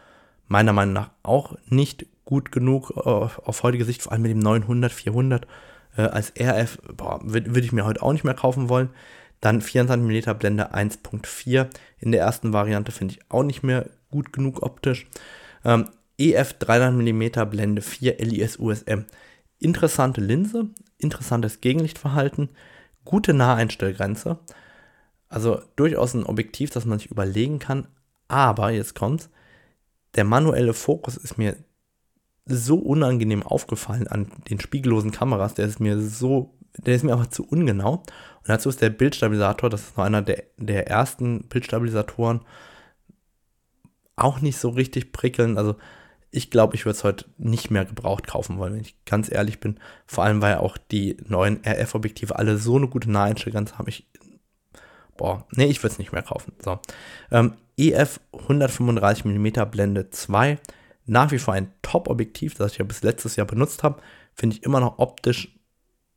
meiner Meinung nach auch nicht gut genug auf, äh, auf heutige Sicht, vor allem mit dem 900 400 äh, als RF, würde würd ich mir heute auch nicht mehr kaufen wollen. Dann 24 mm Blende 1.4 in der ersten Variante finde ich auch nicht mehr gut genug optisch. Ähm, EF 300 mm Blende 4 LIS USM. Interessante Linse, interessantes Gegenlichtverhalten, gute Naheinstellgrenze. Also durchaus ein Objektiv, das man sich überlegen kann. Aber jetzt kommt's. Der manuelle Fokus ist mir so unangenehm aufgefallen an den spiegellosen Kameras. Der ist mir so, der ist mir einfach zu ungenau. Und dazu ist der Bildstabilisator, das ist noch einer der, der ersten Bildstabilisatoren, auch nicht so richtig prickelnd. Also ich glaube, ich würde es heute nicht mehr gebraucht kaufen wollen, wenn ich ganz ehrlich bin. Vor allem, weil auch die neuen RF-Objektive alle so eine gute Naheinstellgrenze haben. Ich, boah, nee, ich würde es nicht mehr kaufen. So. Ähm, EF 135 mm Blende 2. Nach wie vor ein Top-Objektiv, das ich ja bis letztes Jahr benutzt habe. Finde ich immer noch optisch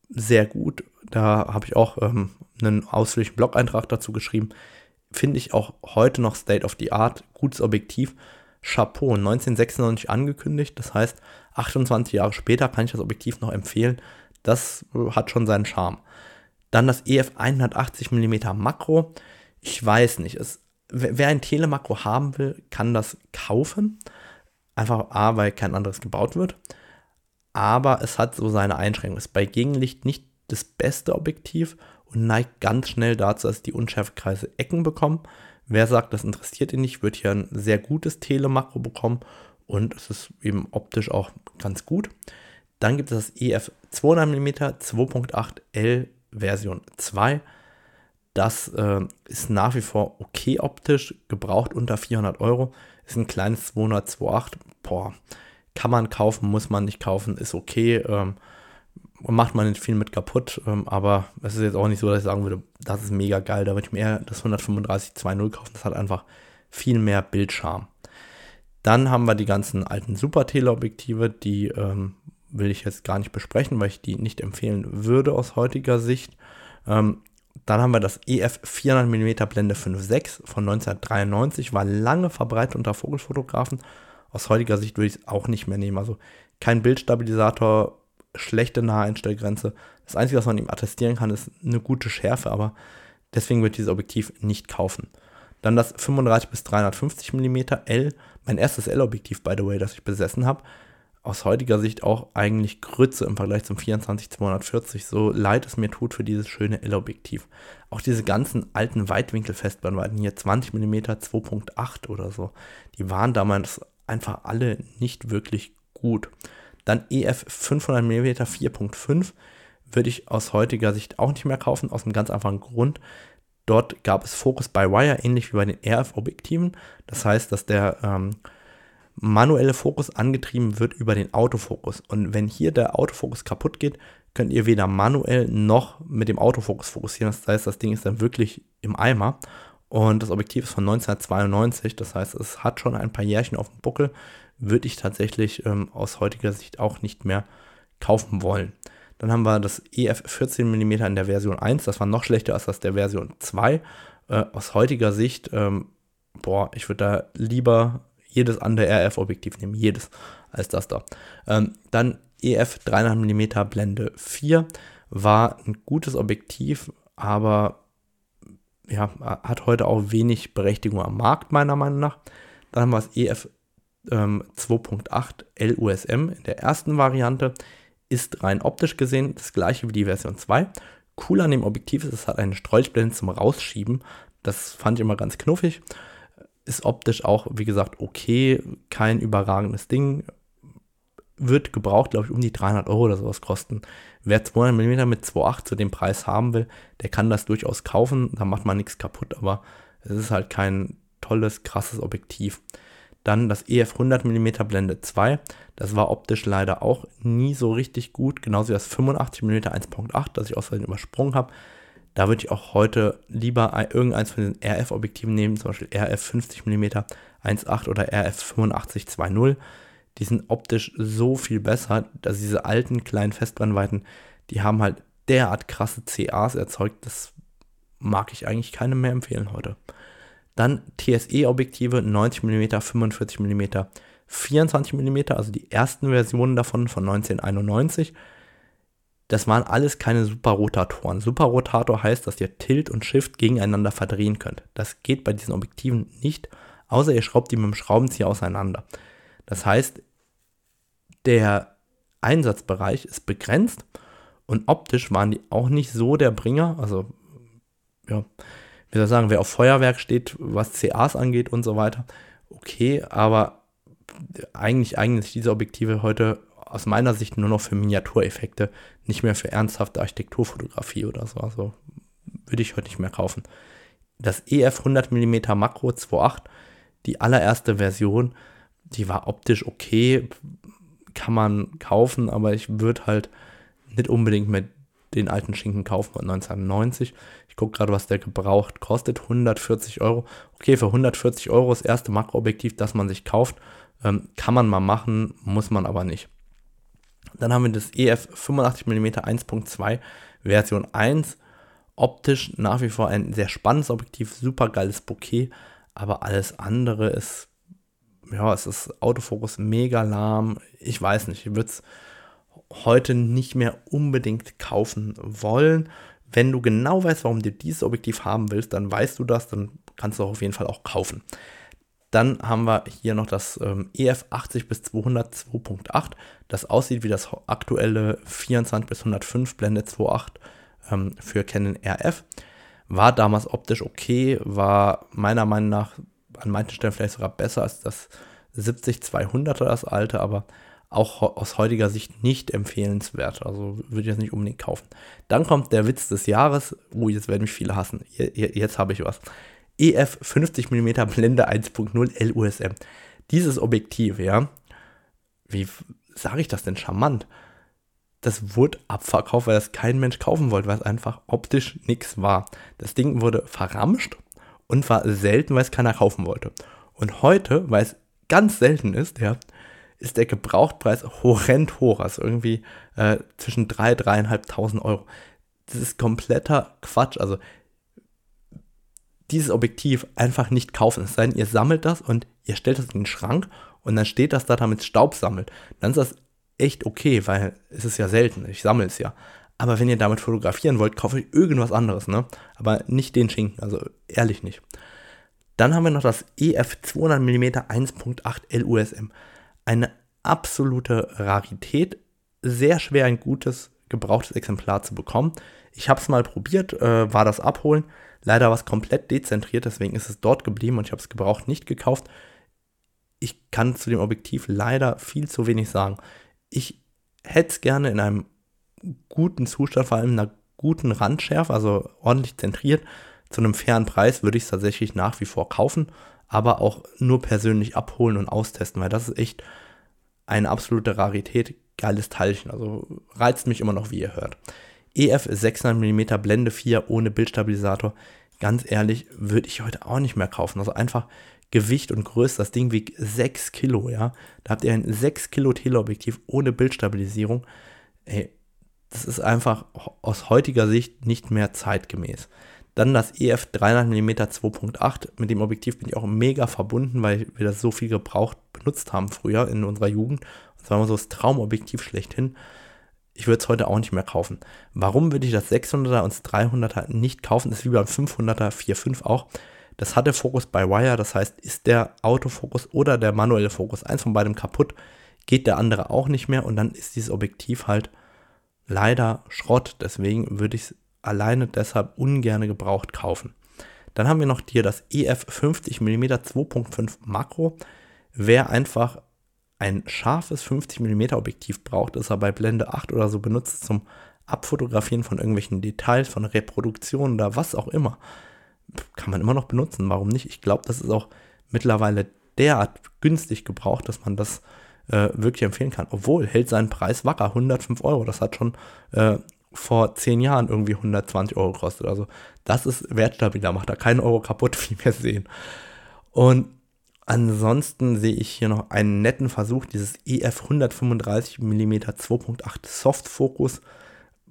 sehr gut. Da habe ich auch ähm, einen ausführlichen Blog-Eintrag dazu geschrieben. Finde ich auch heute noch State of the Art. Gutes Objektiv Chapeau 1996 angekündigt. Das heißt, 28 Jahre später kann ich das Objektiv noch empfehlen. Das äh, hat schon seinen Charme. Dann das EF 180 mm Makro. Ich weiß nicht, es, wer ein Telemakro haben will, kann das kaufen. Einfach A, weil kein anderes gebaut wird. Aber es hat so seine Einschränkungen. Es ist bei Gegenlicht nicht das beste Objektiv und neigt ganz schnell dazu, dass die Unschärfekreise Ecken bekommen. Wer sagt, das interessiert ihn nicht, wird hier ein sehr gutes Telemakro bekommen und es ist eben optisch auch ganz gut. Dann gibt es das EF 200 mm 2.8 L Version 2. Das äh, ist nach wie vor okay optisch, gebraucht unter 400 Euro. Ist ein kleines 200 Boah, kann man kaufen, muss man nicht kaufen, ist okay. Ähm, macht man nicht viel mit kaputt, ähm, aber es ist jetzt auch nicht so, dass ich sagen würde, das ist mega geil, da würde ich mir eher das 135 2.0 kaufen, das hat einfach viel mehr Bildschirm. Dann haben wir die ganzen alten Super-Teleobjektive, die ähm, will ich jetzt gar nicht besprechen, weil ich die nicht empfehlen würde aus heutiger Sicht. Ähm, dann haben wir das EF 400 mm Blende 5.6 von 1993, war lange verbreitet unter Vogelfotografen. Aus heutiger Sicht würde ich es auch nicht mehr nehmen. Also kein Bildstabilisator, schlechte Naheinstellgrenze. Das Einzige, was man ihm attestieren kann, ist eine gute Schärfe, aber deswegen wird dieses Objektiv nicht kaufen. Dann das 35 bis 350 mm L, mein erstes L-Objektiv, by the way, das ich besessen habe. Aus heutiger Sicht auch eigentlich Grütze im Vergleich zum 24-240, so leid es mir tut für dieses schöne L-Objektiv. Auch diese ganzen alten Weitwinkelfestbrennweiten hier 20 mm 2.8 oder so, die waren damals einfach alle nicht wirklich gut. Dann EF 500 mm 4.5 würde ich aus heutiger Sicht auch nicht mehr kaufen, aus einem ganz einfachen Grund. Dort gab es Focus by Wire, ähnlich wie bei den RF-Objektiven. Das heißt, dass der ähm, manuelle Fokus angetrieben wird über den Autofokus. Und wenn hier der Autofokus kaputt geht, könnt ihr weder manuell noch mit dem Autofokus fokussieren. Das heißt, das Ding ist dann wirklich im Eimer. Und das Objektiv ist von 1992, das heißt, es hat schon ein paar Jährchen auf dem Buckel würde ich tatsächlich ähm, aus heutiger Sicht auch nicht mehr kaufen wollen. Dann haben wir das EF 14 mm in der Version 1, das war noch schlechter als das der Version 2. Äh, aus heutiger Sicht, ähm, boah, ich würde da lieber jedes andere RF-Objektiv nehmen, jedes, als das da. Ähm, dann EF 300 mm Blende 4 war ein gutes Objektiv, aber ja, hat heute auch wenig Berechtigung am Markt, meiner Meinung nach. Dann haben wir das EF ähm, 2.8 LUSM in der ersten Variante. ist rein optisch gesehen das gleiche wie die Version 2. Cool an dem Objektiv ist, es hat eine Streuchblende zum Rausschieben. Das fand ich immer ganz knuffig. Ist optisch auch, wie gesagt, okay. Kein überragendes Ding. Wird gebraucht, glaube ich, um die 300 Euro oder sowas kosten. Wer 200 mm mit 2.8 zu dem Preis haben will, der kann das durchaus kaufen. Da macht man nichts kaputt, aber es ist halt kein tolles, krasses Objektiv. Dann das EF 100 mm Blende 2. Das war optisch leider auch nie so richtig gut. Genauso wie das 85 mm 1.8, das ich Versehen übersprungen habe. Da würde ich auch heute lieber irgendeins von diesen RF-Objektiven nehmen, zum Beispiel RF 50 mm 1.8 oder RF 85 2.0. Die sind optisch so viel besser, dass diese alten kleinen Festbrennweiten, die haben halt derart krasse CAs erzeugt, das mag ich eigentlich keinem mehr empfehlen heute. Dann TSE-Objektive 90 mm, 45 mm, 24 mm, also die ersten Versionen davon von 1991. Das waren alles keine Superrotatoren. Superrotator heißt, dass ihr Tilt und Shift gegeneinander verdrehen könnt. Das geht bei diesen Objektiven nicht, außer ihr schraubt die mit dem Schraubenzieher auseinander. Das heißt, der Einsatzbereich ist begrenzt und optisch waren die auch nicht so der Bringer. Also, ja, wie soll ich sagen, wer auf Feuerwerk steht, was CAs angeht und so weiter, okay, aber eigentlich eignen sich diese Objektive heute aus meiner Sicht nur noch für Miniatureffekte, nicht mehr für ernsthafte Architekturfotografie oder so. Also würde ich heute nicht mehr kaufen. Das EF 100 mm Makro 2.8, die allererste Version, die war optisch okay, kann man kaufen, aber ich würde halt nicht unbedingt mit den alten Schinken kaufen von 1990. Ich gucke gerade, was der gebraucht kostet. 140 Euro. Okay, für 140 Euro das erste Makroobjektiv, das man sich kauft. Ähm, kann man mal machen, muss man aber nicht. Dann haben wir das EF 85mm 1.2 Version 1. Optisch nach wie vor ein sehr spannendes Objektiv, super geiles Bouquet, aber alles andere ist, ja, es ist Autofokus mega lahm. Ich weiß nicht, ich würde es heute nicht mehr unbedingt kaufen wollen. Wenn du genau weißt, warum du dieses Objektiv haben willst, dann weißt du das, dann kannst du auf jeden Fall auch kaufen. Dann haben wir hier noch das ähm, EF 80 bis 200 2.8, das aussieht wie das aktuelle 24 bis 105 Blende 2.8 ähm, für Canon RF. War damals optisch okay, war meiner Meinung nach an manchen Stellen vielleicht sogar besser als das 70 200er, das alte, aber auch aus heutiger Sicht nicht empfehlenswert. Also würde ich jetzt nicht unbedingt kaufen. Dann kommt der Witz des Jahres. Oh, jetzt werden mich viele hassen. Jetzt habe ich was. EF 50 mm Blende 1.0 LUSM. Dieses Objektiv, ja, wie sage ich das denn charmant? Das wurde abverkauft, weil das kein Mensch kaufen wollte, weil es einfach optisch nichts war. Das Ding wurde verramscht und war selten, weil es keiner kaufen wollte. Und heute, weil es ganz selten ist, ja, ist der Gebrauchtpreis horrend hoch. Also irgendwie äh, zwischen 3.000, 3.500 Euro. Das ist kompletter Quatsch. Also dieses Objektiv einfach nicht kaufen. Es sei denn, ihr sammelt das und ihr stellt das in den Schrank und dann steht das da, damit es Staub sammelt. Dann ist das echt okay, weil es ist ja selten. Ich sammle es ja. Aber wenn ihr damit fotografieren wollt, kauft euch irgendwas anderes, ne? Aber nicht den Schinken, also ehrlich nicht. Dann haben wir noch das EF 200 mm 1.8 LUSM eine absolute Rarität. Sehr schwer ein gutes gebrauchtes Exemplar zu bekommen. Ich habe es mal probiert, äh, war das abholen. Leider war es komplett dezentriert, deswegen ist es dort geblieben und ich habe es gebraucht nicht gekauft. Ich kann zu dem Objektiv leider viel zu wenig sagen. Ich hätte es gerne in einem guten Zustand, vor allem in einer guten Randschärfe, also ordentlich zentriert. Zu einem fairen Preis würde ich es tatsächlich nach wie vor kaufen aber auch nur persönlich abholen und austesten, weil das ist echt eine absolute Rarität. Geiles Teilchen, also reizt mich immer noch, wie ihr hört. EF 600 mm Blende 4 ohne Bildstabilisator. Ganz ehrlich, würde ich heute auch nicht mehr kaufen. Also einfach Gewicht und Größe. Das Ding wiegt 6 Kilo, ja. Da habt ihr ein 6 Kilo Teleobjektiv ohne Bildstabilisierung. Ey, das ist einfach aus heutiger Sicht nicht mehr zeitgemäß. Dann das EF 300 mm 2.8. Mit dem Objektiv bin ich auch mega verbunden, weil wir das so viel gebraucht benutzt haben früher in unserer Jugend. Das war immer so das Traumobjektiv schlechthin. Ich würde es heute auch nicht mehr kaufen. Warum würde ich das 600er und das 300er nicht kaufen? Das ist wie beim 500er 4.5 auch. Das hatte Fokus bei Wire, das heißt, ist der Autofokus oder der manuelle Fokus, eins von beidem kaputt, geht der andere auch nicht mehr und dann ist dieses Objektiv halt leider Schrott. Deswegen würde ich es alleine deshalb ungern gebraucht kaufen. Dann haben wir noch hier das EF 50mm 2.5 Makro. Wer einfach ein scharfes 50 mm Objektiv braucht, das er bei Blende 8 oder so benutzt zum Abfotografieren von irgendwelchen Details, von Reproduktionen oder was auch immer, kann man immer noch benutzen. Warum nicht? Ich glaube, das ist auch mittlerweile derart günstig gebraucht, dass man das äh, wirklich empfehlen kann. Obwohl, hält seinen Preis wacker, 105 Euro. Das hat schon äh, vor 10 Jahren irgendwie 120 Euro gekostet. Also das ist wertstabiler, macht da keinen Euro kaputt, wie wir sehen. Und ansonsten sehe ich hier noch einen netten Versuch, dieses EF 135 mm 2.8 Soft Focus.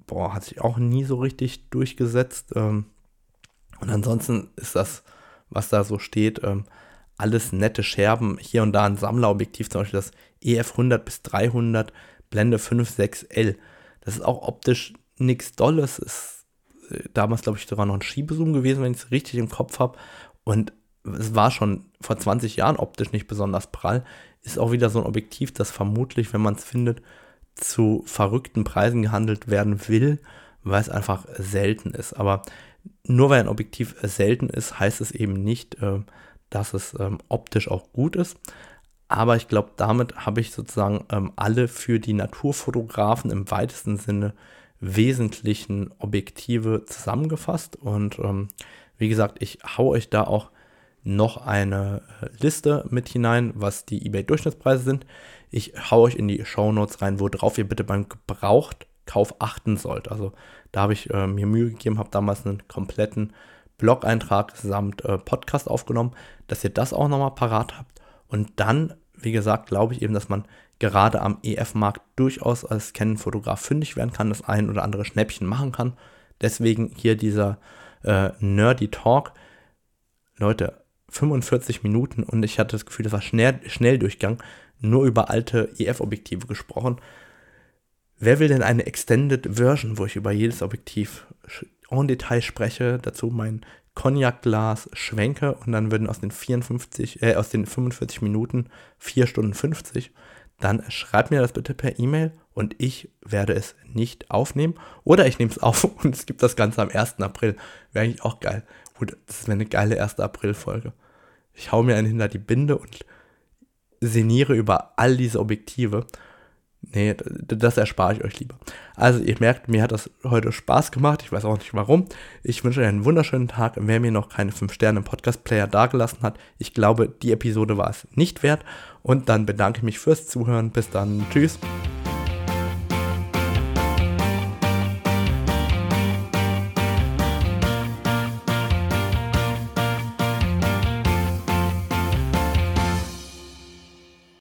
Boah, hat sich auch nie so richtig durchgesetzt. Ähm, und ansonsten ist das, was da so steht, ähm, alles nette Scherben. Hier und da ein Sammlerobjektiv, zum Beispiel das EF 100 bis 300 Blende 5.6L. Das ist auch optisch nichts Dolles. Ist äh, damals, glaube ich, sogar noch ein Schiebezoom gewesen, wenn ich es richtig im Kopf habe. Und es war schon vor 20 Jahren optisch nicht besonders prall. Ist auch wieder so ein Objektiv, das vermutlich, wenn man es findet, zu verrückten Preisen gehandelt werden will, weil es einfach selten ist. Aber nur weil ein Objektiv selten ist, heißt es eben nicht, äh, dass es ähm, optisch auch gut ist. Aber ich glaube, damit habe ich sozusagen ähm, alle für die Naturfotografen im weitesten Sinne wesentlichen Objektive zusammengefasst. Und ähm, wie gesagt, ich haue euch da auch noch eine Liste mit hinein, was die eBay-Durchschnittspreise sind. Ich haue euch in die Show Notes rein, worauf ihr bitte beim Gebrauchtkauf achten sollt. Also da habe ich äh, mir Mühe gegeben, habe damals einen kompletten Blog-Eintrag samt äh, Podcast aufgenommen, dass ihr das auch nochmal parat habt. Und dann, wie gesagt, glaube ich eben, dass man gerade am EF-Markt durchaus als Canon-Fotograf fündig werden kann, das ein oder andere Schnäppchen machen kann. Deswegen hier dieser äh, Nerdy Talk. Leute, 45 Minuten und ich hatte das Gefühl, das war schnell, Schnelldurchgang, nur über alte EF-Objektive gesprochen. Wer will denn eine Extended Version, wo ich über jedes Objektiv en Detail spreche, dazu mein Cognac-Glas schwenke und dann würden aus den 54, äh, aus den 45 Minuten 4 Stunden 50, dann schreibt mir das bitte per E-Mail und ich werde es nicht aufnehmen. Oder ich nehme es auf und es gibt das Ganze am 1. April. Wäre eigentlich auch geil. Gut, das wäre eine geile 1. April-Folge. Ich hau mir einen hinter die Binde und seniere über all diese Objektive. Nee, das erspare ich euch lieber. Also ihr merkt, mir hat das heute Spaß gemacht. Ich weiß auch nicht warum. Ich wünsche euch einen wunderschönen Tag. Wer mir noch keine 5 Sterne im Podcast-Player dagelassen hat, ich glaube, die Episode war es nicht wert. Und dann bedanke ich mich fürs Zuhören. Bis dann. Tschüss.